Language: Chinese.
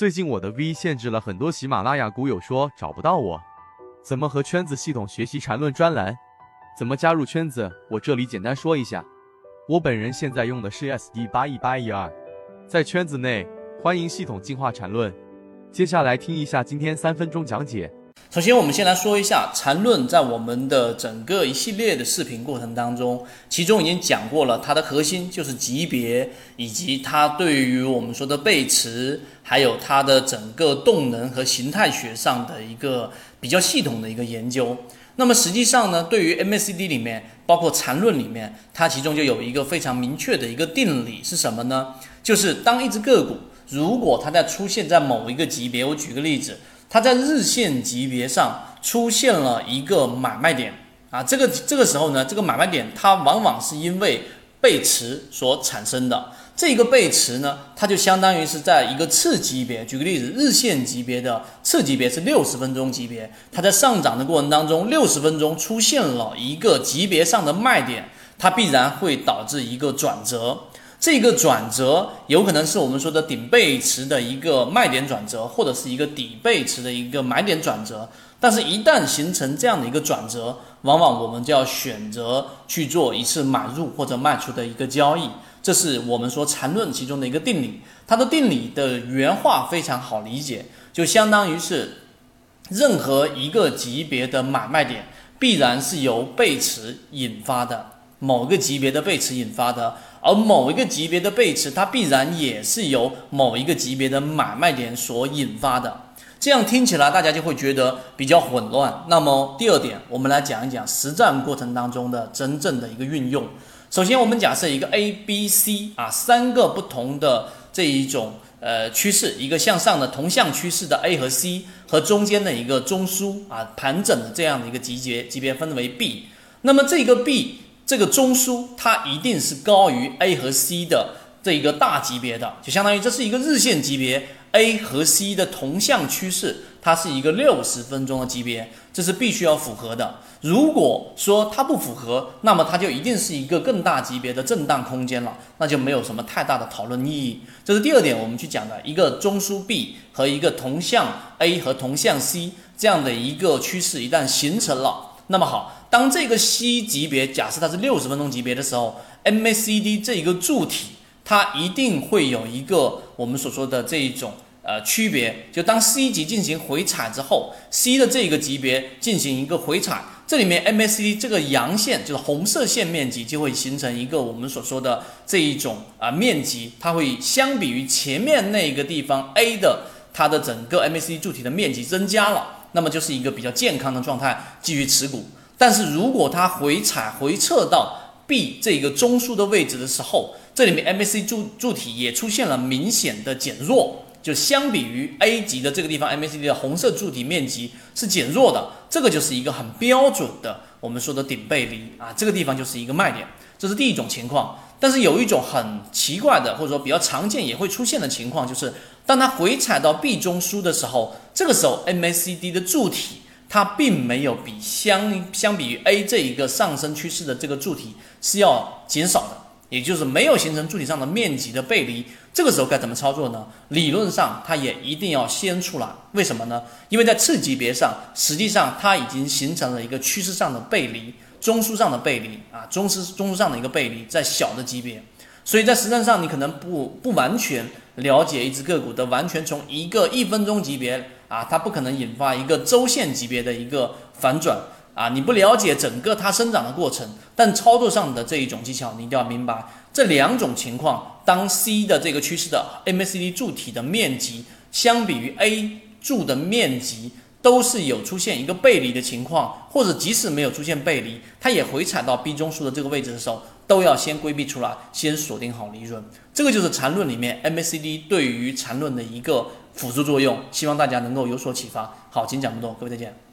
最近我的 V 限制了很多喜马拉雅股友说找不到我，怎么和圈子系统学习缠论专栏？怎么加入圈子？我这里简单说一下。我本人现在用的是 SD 八一八一二，在圈子内欢迎系统进化缠论。接下来听一下今天三分钟讲解。首先，我们先来说一下缠论在我们的整个一系列的视频过程当中，其中已经讲过了，它的核心就是级别，以及它对于我们说的背驰，还有它的整个动能和形态学上的一个比较系统的一个研究。那么实际上呢，对于 MACD 里面，包括缠论里面，它其中就有一个非常明确的一个定理是什么呢？就是当一只个股如果它在出现在某一个级别，我举个例子。它在日线级别上出现了一个买卖点啊，这个这个时候呢，这个买卖点它往往是因为背驰所产生的。这个背驰呢，它就相当于是在一个次级别，举个例子，日线级别的次级别是六十分钟级别，它在上涨的过程当中，六十分钟出现了一个级别上的卖点，它必然会导致一个转折。这个转折有可能是我们说的顶背驰的一个卖点转折，或者是一个底背驰的一个买点转折。但是，一旦形成这样的一个转折，往往我们就要选择去做一次买入或者卖出的一个交易。这是我们说缠论其中的一个定理。它的定理的原话非常好理解，就相当于是任何一个级别的买卖点，必然是由背驰引发的，某个级别的背驰引发的。而某一个级别的背驰，它必然也是由某一个级别的买卖点所引发的。这样听起来，大家就会觉得比较混乱。那么第二点，我们来讲一讲实战过程当中的真正的一个运用。首先，我们假设一个 A、B、C 啊三个不同的这一种呃趋势，一个向上的同向趋势的 A 和 C，和中间的一个中枢啊盘整的这样的一个级别级别分为 B。那么这个 B。这个中枢它一定是高于 A 和 C 的这一个大级别的，就相当于这是一个日线级别 A 和 C 的同向趋势，它是一个六十分钟的级别，这是必须要符合的。如果说它不符合，那么它就一定是一个更大级别的震荡空间了，那就没有什么太大的讨论意义。这是第二点，我们去讲的一个中枢 B 和一个同向 A 和同向 C 这样的一个趋势一旦形成了，那么好。当这个 C 级别假设它是六十分钟级别的时候，MACD 这一个柱体它一定会有一个我们所说的这一种呃区别。就当 C 级进行回踩之后，C 的这个级别进行一个回踩，这里面 MACD 这个阳线就是红色线面积就会形成一个我们所说的这一种啊面积，它会相比于前面那个地方 A 的它的整个 MACD 柱体的面积增加了，那么就是一个比较健康的状态，继续持股。但是如果它回踩回撤到 B 这个中枢的位置的时候，这里面 MACD 柱柱体也出现了明显的减弱，就相比于 A 级的这个地方 MACD 的红色柱体面积是减弱的，这个就是一个很标准的我们说的顶背离啊，这个地方就是一个卖点，这是第一种情况。但是有一种很奇怪的或者说比较常见也会出现的情况，就是当它回踩到 B 中枢的时候，这个时候 MACD 的柱体。它并没有比相相比于 A 这一个上升趋势的这个柱体是要减少的，也就是没有形成柱体上的面积的背离。这个时候该怎么操作呢？理论上它也一定要先出来。为什么呢？因为在次级别上，实际上它已经形成了一个趋势上的背离，中枢上的背离啊，中枢中枢上的一个背离在小的级别。所以在实战上，你可能不不完全了解一只个股的完全从一个一分钟级别啊，它不可能引发一个周线级别的一个反转啊，你不了解整个它生长的过程，但操作上的这一种技巧，你一定要明白这两种情况。当 C 的这个趋势的 MACD 柱体的面积相比于 A 柱的面积都是有出现一个背离的情况，或者即使没有出现背离，它也回踩到 B 中枢的这个位置的时候。都要先规避出来，先锁定好利润。这个就是缠论里面 MACD 对于缠论的一个辅助作用。希望大家能够有所启发。好，今天讲这么多，各位再见。